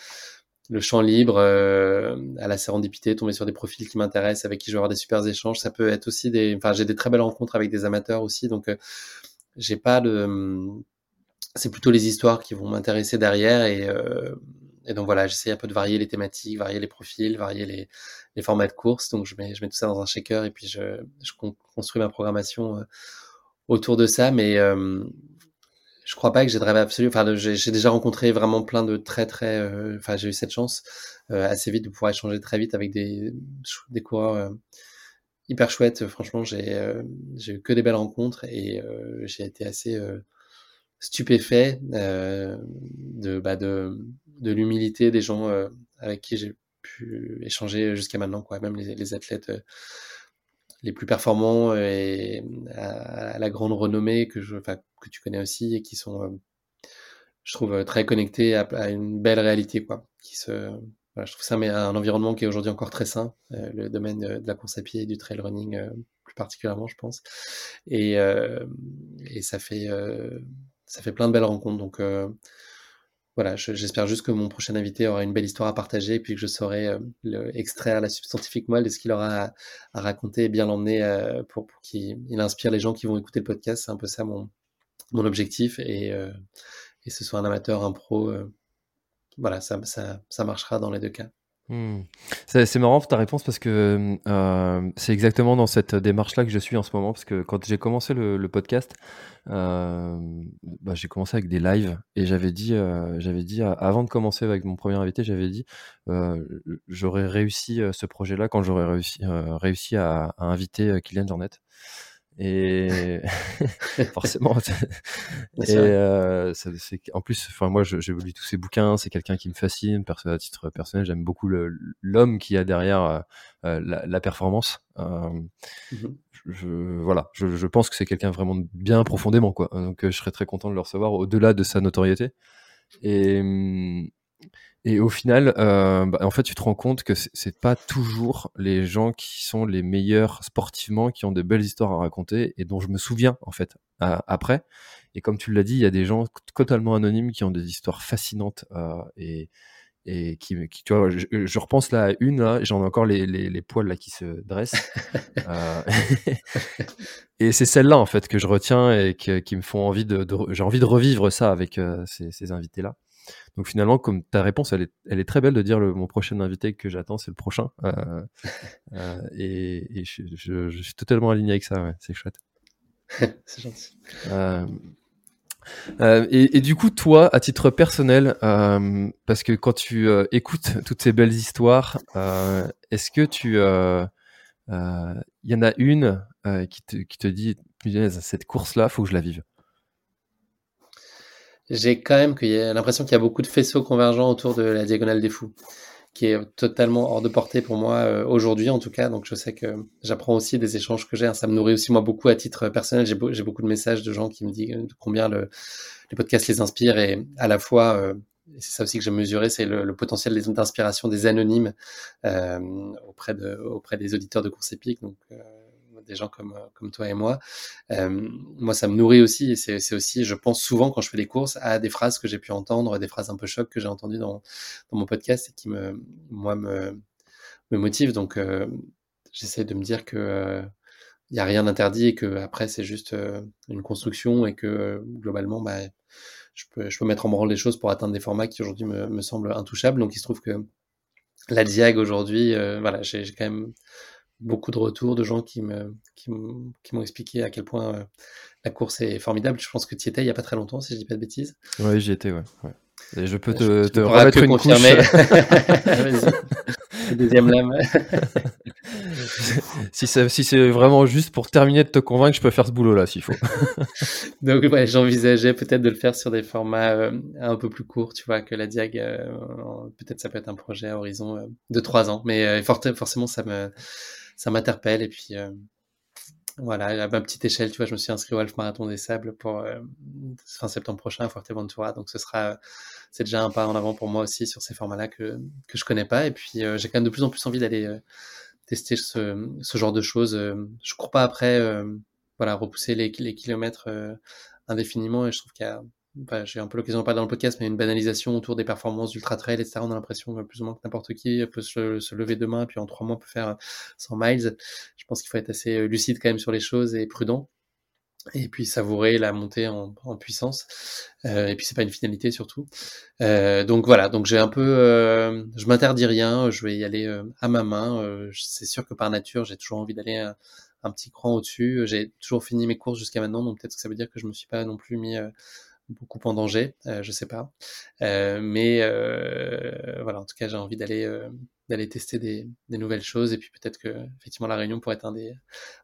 S2: le champ libre, euh, à la sérendipité, tomber sur des profils qui m'intéressent, avec qui je vais avoir des super échanges. Ça peut être aussi des, enfin, j'ai des très belles rencontres avec des amateurs aussi, donc euh, j'ai pas de, c'est plutôt les histoires qui vont m'intéresser derrière et, euh, et donc voilà, j'essaie un peu de varier les thématiques, varier les profils, varier les, formats de course. Donc je mets, je mets tout ça dans un shaker et puis je, construis ma programmation autour de ça, mais je crois pas que j'ai de rêve absolu. Enfin, j'ai déjà rencontré vraiment plein de très très. Euh, enfin, j'ai eu cette chance euh, assez vite de pouvoir échanger très vite avec des coureurs euh, hyper chouettes. Franchement, j'ai j'ai eu que des belles rencontres et j'ai été assez stupéfait de bah, de l'humilité des gens avec qui j'ai pu échanger jusqu'à maintenant, quoi. Même les, athlètes les plus performants et à, la grande renommée que, tu connais aussi et qui sont, euh, je trouve, euh, très connectés à, une belle réalité. Quoi, je trouve ça mais un environnement qui est aujourd'hui encore très sain, euh, le domaine de, la course à pied et du trail running plus particulièrement, je pense. Et ça, fait, ça fait plein de belles rencontres. Donc, voilà, j'espère juste que mon prochain invité aura une belle histoire à partager et puis que je saurai euh, extraire la substantifique moelle de ce qu'il aura à, raconter et bien l'emmener euh, pour, qu'il inspire les gens qui vont écouter le podcast. C'est un peu ça mon, objectif et, euh, ce soit un amateur, un pro. voilà, ça, ça, ça marchera dans les deux cas.
S1: Hmm. C'est marrant ta réponse parce que euh, c'est exactement dans cette démarche-là que je suis en ce moment. Parce que quand j'ai commencé le, podcast, euh, bah, j'ai commencé avec des lives et j'avais dit, euh, avant de commencer avec mon premier invité, j'avais dit j'aurais réussi ce projet-là quand j'aurais réussi, à inviter Kylian Jornet. Et <laughs> forcément, et euh, en plus, enfin moi, j'ai lu tous ses bouquins. C'est quelqu'un qui me fascine. Perso à titre personnel, j'aime beaucoup l'homme qui a derrière euh, euh la, la, performance. Euh, mmh je, voilà, je, je, pense que c'est quelqu'un vraiment bien profondément, quoi. Donc, euh, je serais très content de le recevoir au-delà de sa notoriété. Et et au final, euh, bah, en fait, tu te rends compte que c'est pas toujours les gens qui sont les meilleurs sportivement, qui ont des belles histoires à raconter et dont je me souviens en fait après. Et comme tu l'as dit, il y a des gens totalement anonymes qui ont des histoires fascinantes euh, et, et qui, qui, tu vois, je, repense là à une, là, j'en ai encore les, les, les, poils là qui se dressent. <laughs> euh, <laughs> et c'est celle-là en fait que je retiens et que, qui me font envie de, de j'ai envie de revivre ça avec euh, ces, ces invités là. Donc finalement, comme ta réponse, elle est, elle est très belle de dire le, mon prochain invité que j'attends, c'est le prochain. Euh, <laughs> euh, et, et je, je, je, suis totalement aligné avec ça, ouais, c'est chouette. <laughs>
S2: c'est gentil.
S1: Euh, euh, et, et, du coup, toi, à titre personnel, euh, parce que quand tu euh, écoutes toutes ces belles histoires, euh, est-ce que tu, il euh, y en a une qui te, qui, te, dit, cette course-là, faut que je la vive?
S2: J'ai quand même l'impression qu'il y a beaucoup de faisceaux convergents autour de la diagonale des fous qui est totalement hors de portée pour moi euh, aujourd'hui en tout cas. Donc je sais que j'apprends aussi des échanges que j'ai. Hein. Ça me nourrit aussi moi beaucoup à titre personnel. J'ai, beaucoup de messages de gens qui me disent combien le, les podcasts les inspirent et à la fois, euh, c'est ça aussi que j'ai mesuré, c'est le, le potentiel d'inspiration des anonymes euh, auprès, de, auprès des auditeurs de course épique. Donc euh, des gens comme, comme toi et moi. Euh, moi, ça me nourrit aussi et c'est aussi, je pense souvent quand je fais des courses à des phrases que j'ai pu entendre, des phrases un peu choc que j'ai entendues dans, mon podcast et qui me, moi, me, motivent. Donc, euh, j'essaie de me dire que euh, il n'y a rien d'interdit et que après c'est juste euh, une construction et que euh, globalement, bah, je peux, je peux mettre en branle des choses pour atteindre des formats qui aujourd'hui me, me semblent intouchables. Donc, il se trouve que la Diag aujourd'hui, euh, voilà, j'ai quand même beaucoup de retours de gens qui me qui m'ont expliqué à quel point euh, la course est formidable. Je pense que tu y étais il y a pas très longtemps, si je dis pas de bêtises.
S1: Oui, j'y étais, ouais. ouais. Et je peux te, je, te remettre une confirmer. <laughs> <laughs>
S2: Deuxième lame. <laughs>
S1: si c'est si c'est vraiment juste pour terminer de te convaincre, je peux faire ce boulot-là s'il faut.
S2: Donc ouais, j'envisageais peut-être de le faire sur des formats euh, un peu plus courts, tu vois, que la Diag. Euh, peut-être ça peut être un projet à horizon de trois ans, mais forcément ça me ça m'interpelle et puis euh, voilà, à ma petite échelle, tu vois, je me suis inscrit au Half Marathon des Sables pour euh, fin septembre prochain à Fuerteventura, donc ce sera, c'est déjà un pas en avant pour moi aussi sur ces formats-là que que je connais pas, et puis euh, j'ai quand même de plus en plus envie d'aller euh, tester ce, ce genre de choses. je cours pas après, voilà, repousser les, les kilomètres indéfiniment, et je trouve qu'il y a J'ai un peu l'occasion de parler dans le podcast, mais une banalisation autour des performances d'ultra trail, etc. On a l'impression plus ou moins que n'importe qui peut se, se, lever demain, puis en trois mois peut faire 100 miles. Je pense qu'il faut être assez euh, lucide quand même sur les choses et prudent. Et puis savourer la montée en, puissance. Euh, et puis c'est pas une finalité surtout. Euh, donc voilà, donc j'ai un peu, euh, je m'interdis rien, je vais y aller euh, à ma main. Euh, c'est sûr que par nature, j'ai toujours envie d'aller un, petit cran au-dessus. J'ai toujours fini mes courses jusqu'à maintenant, donc peut-être que ça veut dire que je me suis pas non plus mis beaucoup en danger, euh, je sais pas. Euh, mais euh, voilà, en tout cas, j'ai envie d'aller euh, tester des, nouvelles choses et puis peut-être que effectivement la Réunion pourrait être un des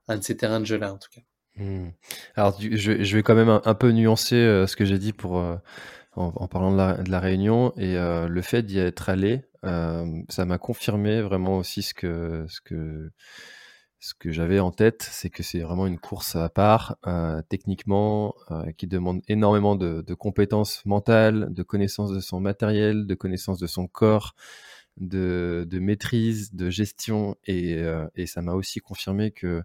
S2: un de ces terrains de jeu là en tout cas.
S1: Mmh. Alors je, vais quand même un, peu nuancer ce que j'ai dit pour en, en, parlant de la, de la Réunion et le fait d'y être allé, ça m'a confirmé vraiment aussi ce que ce que ce que j'avais en tête, c'est que c'est vraiment une course à part, euh, techniquement, euh, qui demande énormément de, de, compétences mentales, de connaissances de son matériel, de connaissances de son corps, de, de maîtrise, de gestion, et, euh, et ça m'a aussi confirmé que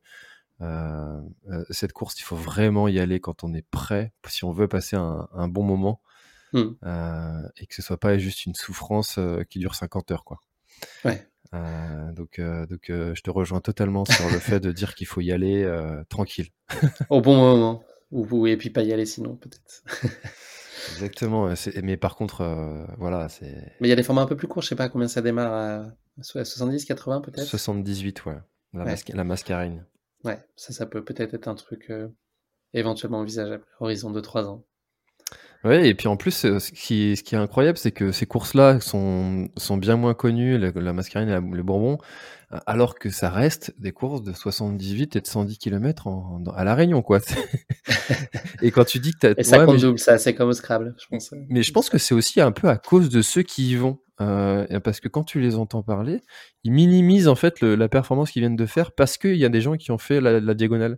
S1: cette course, il faut vraiment y aller quand on est prêt, si on veut passer un, un bon moment, mmh. et que ce soit pas juste une souffrance qui dure 50 heures, quoi.
S2: Ouais.
S1: Euh, donc, euh, donc euh, je te rejoins totalement sur le fait de dire qu'il faut y aller tranquille. <laughs>
S2: Au bon moment. Ou, et puis pas y aller sinon, peut-être. <laughs>
S1: Exactement. Mais par contre, voilà, c'est.
S2: Mais il y a des formats un peu plus courts. Je sais pas combien ça démarre à 70, 80 peut-être?
S1: 78, ouais. La, ouais. la mascarine.
S2: Ouais, ça, ça peut peut-être être un truc éventuellement envisageable. Horizon de 3 ans.
S1: Ouais, et puis en plus, ce qui, ce qui est incroyable, c'est que ces courses-là sont, sont bien moins connues, la, la mascarine et la, le bourbon, alors que ça reste des courses de 78 et de 110 km en, en, à La Réunion, quoi. <laughs> et quand tu dis que t'as...
S2: Et ça ouais, compte double, ça, c'est comme au Scrabble, je pense.
S1: Mais je pense que c'est aussi un peu à cause de ceux qui y vont. Euh, parce que quand tu les entends parler, ils minimisent en fait le, la performance qu'ils viennent de faire parce qu'il y a des gens qui ont fait la, la diagonale.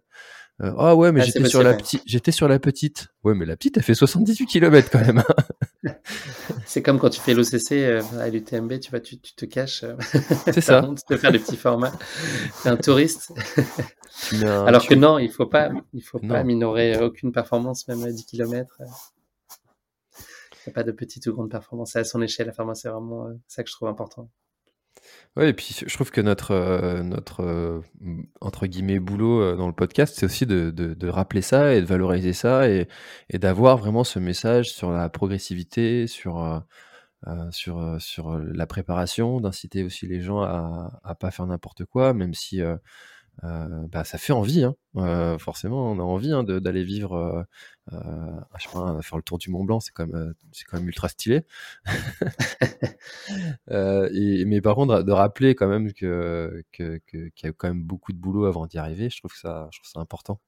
S1: Euh, ah ouais, mais ah, j'étais sur la petite, j'étais sur la petite. Ouais, mais la petite, elle fait 78 km quand même. Hein. <laughs>
S2: c'est comme quand tu fais l'OCC euh, à l'UTMB, tu vois, tu, tu te caches. Euh,
S1: c'est <laughs> ça.
S2: Tu peux faire des petits formats. T'es un touriste. Non, Alors tu... que non, il faut pas, il faut non. pas minorer aucune performance, même à 10 km. Il n'y a pas de petite ou grande performance. C'est à son échelle. Performance, c'est vraiment ça que je trouve important.
S1: Ouais, et puis je trouve que notre, euh, notre euh, entre guillemets boulot euh, dans le podcast, c'est aussi de, de, de, rappeler ça et de valoriser ça et, et d'avoir vraiment ce message sur la progressivité, sur sur, sur la préparation, d'inciter aussi les gens à, à pas faire n'importe quoi, même si euh, bah, ça fait envie, hein. euh, forcément, on a envie hein, d'aller vivre, euh, euh, je sais pas, faire le tour du Mont Blanc, c'est quand même, c'est quand même ultra stylé. <laughs> et, mais par contre, de rappeler quand même que qu'il y a quand même beaucoup de boulot avant d'y arriver, je trouve que ça, je trouve ça important.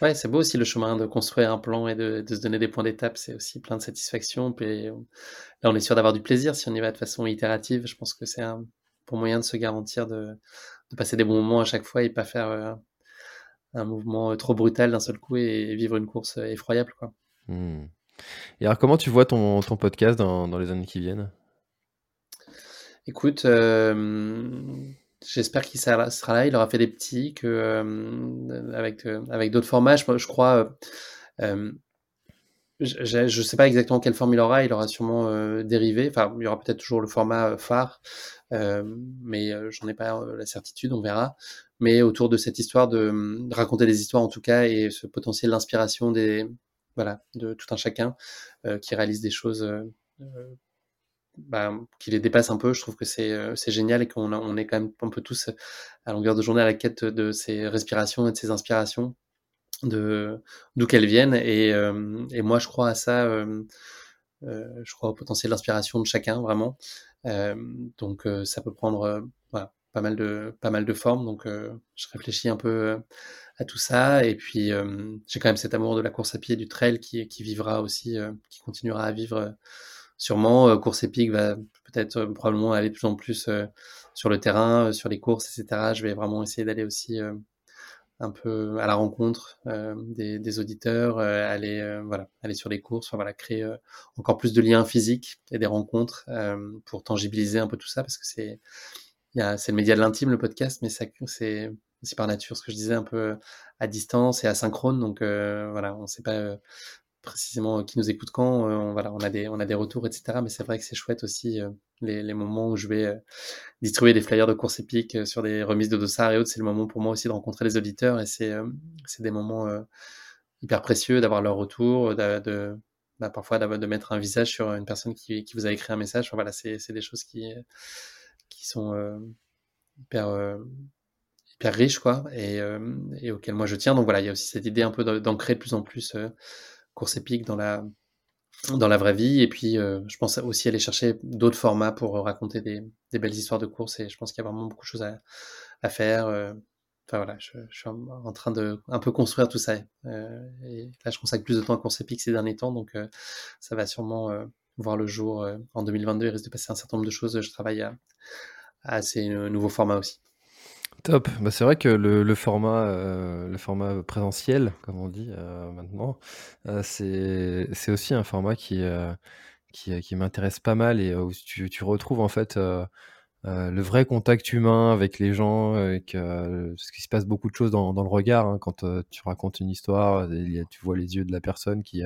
S2: Ouais, c'est beau aussi le chemin de construire un plan et de, de se donner des points d'étape, c'est aussi plein de satisfaction. Puis là, on est sûr d'avoir du plaisir si on y va de façon itérative. Je pense que c'est un bon moyen de se garantir de de passer des bons moments à chaque fois et pas faire euh, un mouvement euh, trop brutal d'un seul coup et vivre une course euh, effroyable. Quoi.
S1: Hmm. Et alors, comment tu vois ton, ton podcast dans, dans, les années qui viennent?
S2: Écoute, j'espère qu'il sera, là. Il aura fait des petits que, avec, avec d'autres formats. Je, je crois. Je ne sais pas exactement quelle forme il aura. Il aura sûrement dérivé. Enfin, il y aura peut-être toujours le format phare. Euh, mais euh, j'en ai pas euh, la certitude, on verra. Mais autour de cette histoire de, raconter des histoires en tout cas et ce potentiel d'inspiration des voilà de tout un chacun qui réalise des choses bah, qui les dépasse un peu. Je trouve que c'est c'est génial et qu'on on est quand même un peu tous à longueur de journée à la quête de ces respirations et de ces inspirations, de d'où qu'elles viennent. Et, et, moi, je crois à ça. je crois au potentiel d'inspiration de chacun, vraiment. Euh, donc euh, ça peut prendre euh, voilà, pas mal de pas mal de formes. Donc je réfléchis un peu à tout ça. Et puis j'ai quand même cet amour de la course à pied, du trail qui, qui vivra aussi, qui continuera à vivre sûrement. course épique va peut-être probablement aller de plus en plus sur le terrain, sur les courses, etc. Je vais vraiment essayer d'aller aussi un peu à la rencontre euh, des, auditeurs, euh, aller euh, aller sur les courses, voilà, créer encore plus de liens physiques et des rencontres pour tangibiliser un peu tout ça parce que c'est le média de l'intime le podcast, mais c'est c'est par nature ce que je disais un peu à distance et asynchrone donc voilà on sait pas précisément qui nous écoute quand on, voilà on a des on a des retours etc mais c'est vrai que c'est chouette aussi les, moments où je vais euh, distribuer des flyers de course épique euh, sur des remises de dossards et autres, c'est le moment pour moi aussi de rencontrer les auditeurs et c'est euh, des moments hyper précieux d'avoir leur retour, de, bah, parfois de mettre un visage sur une personne qui, qui vous a écrit un message. voilà, c'est des choses qui, qui sont hyper, hyper riches quoi, et, et auxquelles moi je tiens. Donc voilà, il y a aussi cette idée un peu d'ancrer de plus en plus course épique dans la, dans la vraie vie. Et puis, euh, je pense aussi aller chercher d'autres formats pour raconter des, belles histoires de course. Et je pense qu'il y a vraiment beaucoup de choses à, faire. Euh. Enfin voilà, je, suis en train de un peu construire tout ça. Euh, et là, je consacre plus de temps à course épique ces derniers temps, donc ça va sûrement voir le jour en 2022. Il risque de passer un certain nombre de choses. Je travaille à ces nouveaux formats aussi.
S1: Top. Bah, c'est vrai que le, format, euh, le format présentiel, comme on dit euh, maintenant, euh, c'est, c'est aussi un format qui, qui, qui m'intéresse pas mal et où tu, tu retrouves en fait le vrai contact humain avec les gens, avec, parce qu'il se passe beaucoup de choses dans, dans le regard hein, quand tu racontes une histoire, tu vois les yeux de la personne qui,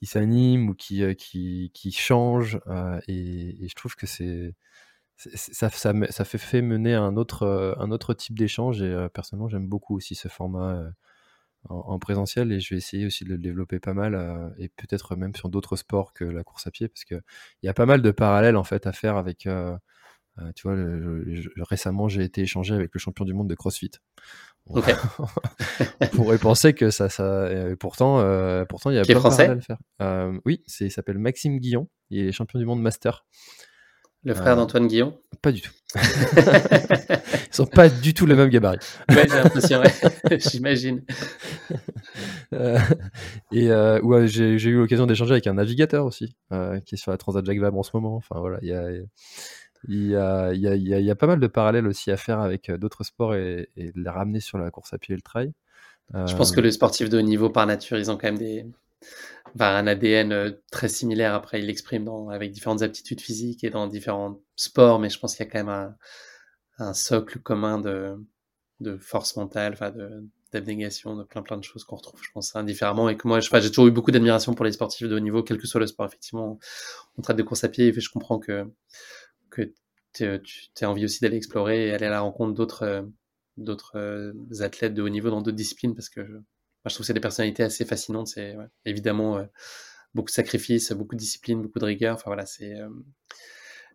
S1: qui s'anime ou qui, qui, qui change, et je trouve que c'est ça, ça, ça, fait, fait mener un autre, euh, un autre type d'échange et euh, personnellement j'aime beaucoup aussi ce format euh, en, présentiel et je vais essayer aussi de le développer pas mal et peut-être même sur d'autres sports que la course à pied parce qu'il y a pas mal de parallèles en fait à faire avec tu vois récemment j'ai été échangé avec le champion du monde de CrossFit. On <laughs> pourrait penser que ça ça pourtant pourtant il y a
S2: pas de parallèles
S1: à faire. Oui c'est il s'appelle Maxime Guillon il est champion du monde master
S2: le frère d'Antoine Guillon
S1: Pas du tout. <laughs> Ils sont pas du tout le même gabarit.
S2: Ouais, j'ai l'impression, <laughs> j'imagine.
S1: Euh, et euh, ouais, j'ai, eu l'occasion d'échanger avec un navigateur aussi, euh, qui est sur la Transat Jacques Vabre en ce moment. Enfin voilà, il y a, y, a, y, a, y a, pas mal de parallèles aussi à faire avec d'autres sports et, et de les ramener sur la course à pied et le trail.
S2: Je pense que les sportifs de haut niveau, par nature, ils ont quand même des, un ADN euh, très similaire. Après, il l'exprime avec différentes aptitudes physiques et dans différents sports, mais je pense qu'il y a quand même un, socle commun de, de force mentale, enfin de d'abnégation, de plein plein de choses qu'on retrouve, je pense, indifféremment. Et que moi, j'ai toujours eu beaucoup d'admiration pour les sportifs de haut niveau, quel que soit le sport. Effectivement, on traite de course à pied et je comprends que, que tu as envie aussi d'aller explorer et aller à la rencontre d'autres euh, d'autres euh, athlètes de haut niveau dans d'autres disciplines parce que je trouve que c'est des personnalités assez fascinantes. C'est évidemment euh, beaucoup de sacrifices, beaucoup de discipline, beaucoup de rigueur. Enfin voilà, c'est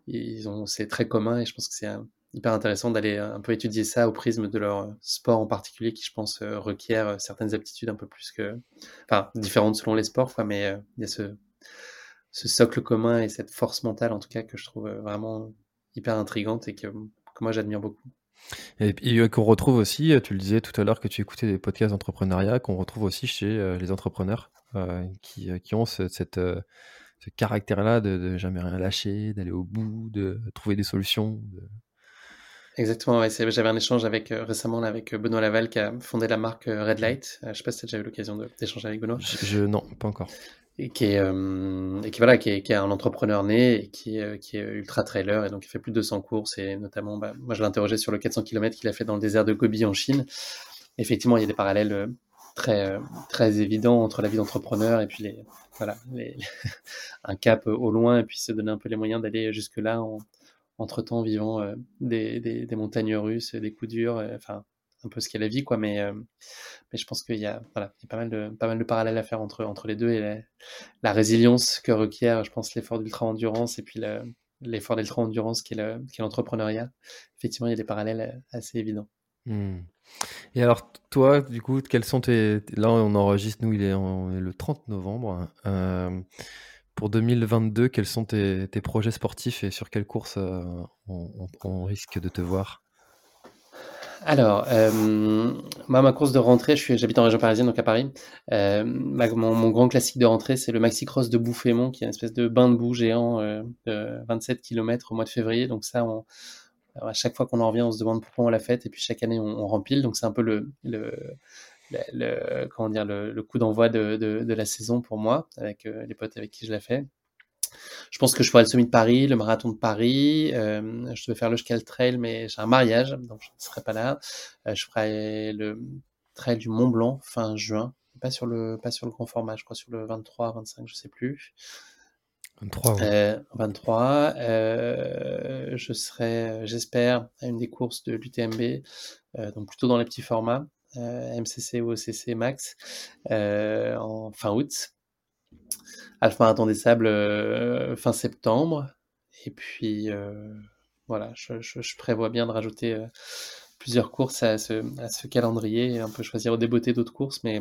S2: ils ont c'est très commun et je pense que c'est hyper intéressant d'aller un peu étudier ça au prisme de leur sport en particulier qui je pense requiert certaines aptitudes un peu plus que enfin différentes selon les sports mais il y a ce ce socle commun et cette force mentale en tout cas que je trouve vraiment hyper intrigante et que, que moi j'admire beaucoup.
S1: Et, qu'on retrouve aussi, tu le disais tout à l'heure que tu écoutais des podcasts d'entrepreneuriat, qu'on retrouve aussi chez les entrepreneurs qui, qui, ont ce, cette, ce caractère-là de, jamais rien lâcher, d'aller au bout, de trouver des solutions.
S2: Exactement, ouais, j'avais un échange avec, récemment avec Benoît Laval qui a fondé la marque Red Light. je ne sais pas si tu as déjà eu l'occasion d'échanger avec Benoît.
S1: Je, non, pas encore.
S2: Et qui est, et qui, voilà, qui est, qui est, un entrepreneur né et qui, qui est ultra trailer et donc il fait plus de 200 courses et notamment, bah, moi je l'ai interrogé sur le 400 km qu'il a fait dans le désert de Gobi en Chine. Effectivement, il y a des parallèles très, très évidents entre la vie d'entrepreneur et puis les, voilà, les, <laughs> un cap au loin et puis se donner un peu les moyens d'aller jusque-là en entre-temps vivant des, des, montagnes russes, des coups durs, enfin un peu ce qu'est la vie quoi mais mais je pense qu'il y a il y a pas mal de pas mal de parallèles à faire entre les deux et la, résilience que requiert je pense l'effort d'ultra endurance et puis l'effort d'ultra endurance qui est l'entrepreneuriat effectivement il y a des parallèles assez évidents
S1: mmh. Et alors, toi, du coup, quels sont tes. Là, on enregistre, nous, il est, le 30 novembre. Euh, pour 2022, quels sont tes, projets sportifs et sur quelle course euh, on, risque de te voir?
S2: Alors, euh, moi, ma course de rentrée, j'habite en région parisienne, donc à Paris. mon, grand classique de rentrée, c'est le Maxi Cross de Bouffémont, qui est une espèce de bain de boue géant de 27 km au mois de février. Donc ça, à chaque fois qu'on en revient, on se demande pourquoi on l'a faite, et puis chaque année, on, on rempile. Donc c'est un peu le, le, comment dire, le, coup d'envoi de, de, la saison pour moi, avec euh, les potes avec qui je l'ai fait. Je pense que je ferai le semi de Paris, le marathon de Paris. Euh, je devais faire le Schkel Trail, mais j'ai un mariage, donc je ne serai pas là. Euh, je ferai le trail du Mont Blanc fin juin, pas sur le pas sur le grand format, je crois sur le 23, 25, je sais plus.
S1: 23.
S2: 23. Euh, euh, je serai, j'espère, à une des courses de l'UTMB, euh, donc plutôt dans les petits formats, MCC ou OCC max, en fin août. Alpha Marathon des Sables fin septembre. Et puis, voilà, je, prévois bien de rajouter plusieurs courses à ce, à ce calendrier, un peu choisir au débeauté d'autres courses, mais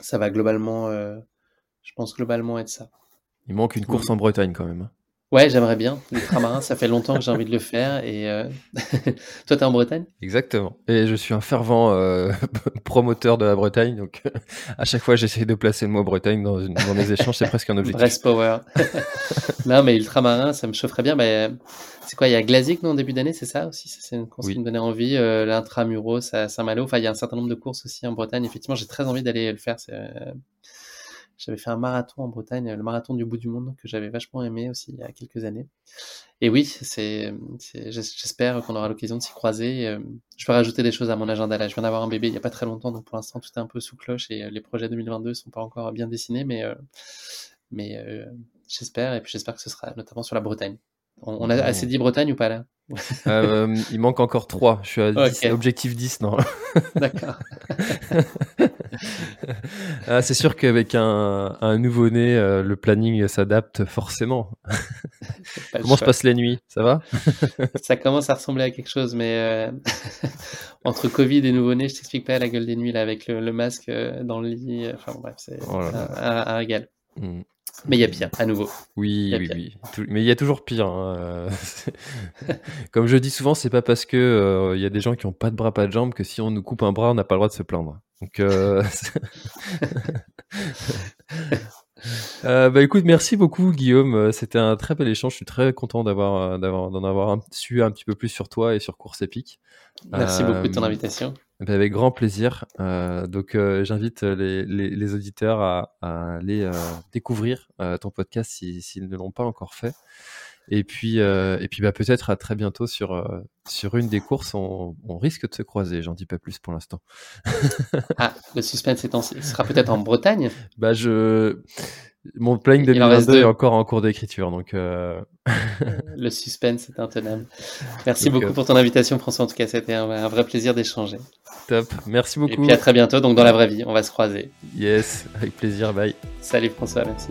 S2: ça va globalement, je pense globalement être ça.
S1: Il manque une course en Bretagne quand même.
S2: Ouais, j'aimerais bien. L'ultramarin, ça fait longtemps que j'ai envie de le faire. Et euh... <laughs> toi, t'es en Bretagne?
S1: Exactement. Et je suis un fervent euh, <laughs> promoteur de la Bretagne. Donc, <laughs> à chaque fois, j'essaie de placer le mot Bretagne dans, dans mes échanges. C'est presque un objectif.
S2: Brest Power. non, mais ultramarin, ça me chaufferait bien. Mais c'est quoi Il y a Glazic, non, en début d'année, c'est ça aussi? C'est une course qui me donnait envie. Euh, L'intramuros à Saint-Malo. Enfin, il y a un certain nombre de courses aussi en Bretagne. Effectivement, j'ai très envie d'aller le faire. C'est euh, j'avais fait un marathon en Bretagne, le marathon du bout du monde, que j'avais vachement aimé aussi il y a quelques années. Et oui, c'est, j'espère qu'on aura l'occasion de s'y croiser. Euh, je peux rajouter des choses à mon agenda là. Je viens d'avoir un bébé il n'y a pas très longtemps, donc pour l'instant tout est un peu sous cloche et euh, les projets 2022 sont pas encore bien dessinés, mais, euh, mais j'espère. Et puis j'espère que ce sera notamment sur la Bretagne. On, a assez dit Bretagne ou pas là?
S1: Il manque encore 3. Je suis à 10, objectif 10, non <laughs>
S2: D'accord. <laughs>
S1: ah, c'est sûr qu'avec un, un nouveau-né, euh, le planning s'adapte forcément. Comment se passent les nuits? Ça va? <laughs>
S2: Ça commence à ressembler à quelque chose, mais euh, entre Covid et nouveau-né, je t'explique pas la gueule des nuits là, avec le, masque euh, dans le lit. Enfin bref, c'est oh un, régal. Hmm. Mais il y a pire, à nouveau.
S1: Oui, oui, oui. Mais il y a toujours pire. Hein, <laughs> Comme je dis souvent, c'est pas parce que il y a des gens qui ont pas de bras, pas de jambes que si on nous coupe un bras, on n'a pas le droit de se plaindre. Donc, euh, <laughs> euh... bah écoute, merci beaucoup Guillaume. Euh, c'était un très bel échange. Je suis très content d'avoir, euh, d'avoir, d'en avoir su un petit peu plus sur toi et sur Course Épique.
S2: Merci beaucoup de ton invitation.
S1: Bah, avec grand plaisir. donc, j'invite les, les, les, auditeurs à, à aller découvrir ton podcast s'ils ne l'ont pas encore fait. Et puis, euh, et puis bah, peut-être à très bientôt sur, euh, sur une des courses. On, on risque de se croiser. J'en dis pas plus pour l'instant.
S2: ah, le suspense est en... Sera peut-être en Bretagne?
S1: Bah, je... Mon planning 2022 est encore en cours d'écriture. Donc, euh...
S2: le suspense est intenable. Merci beaucoup euh, pour ton invitation, François. En tout cas, c'était un, un vrai plaisir d'échanger.
S1: Top. Merci beaucoup. Et
S2: puis à très bientôt. Donc, dans la vraie vie, on va se croiser.
S1: Yes, avec plaisir. Bye.
S2: Salut, François. Merci.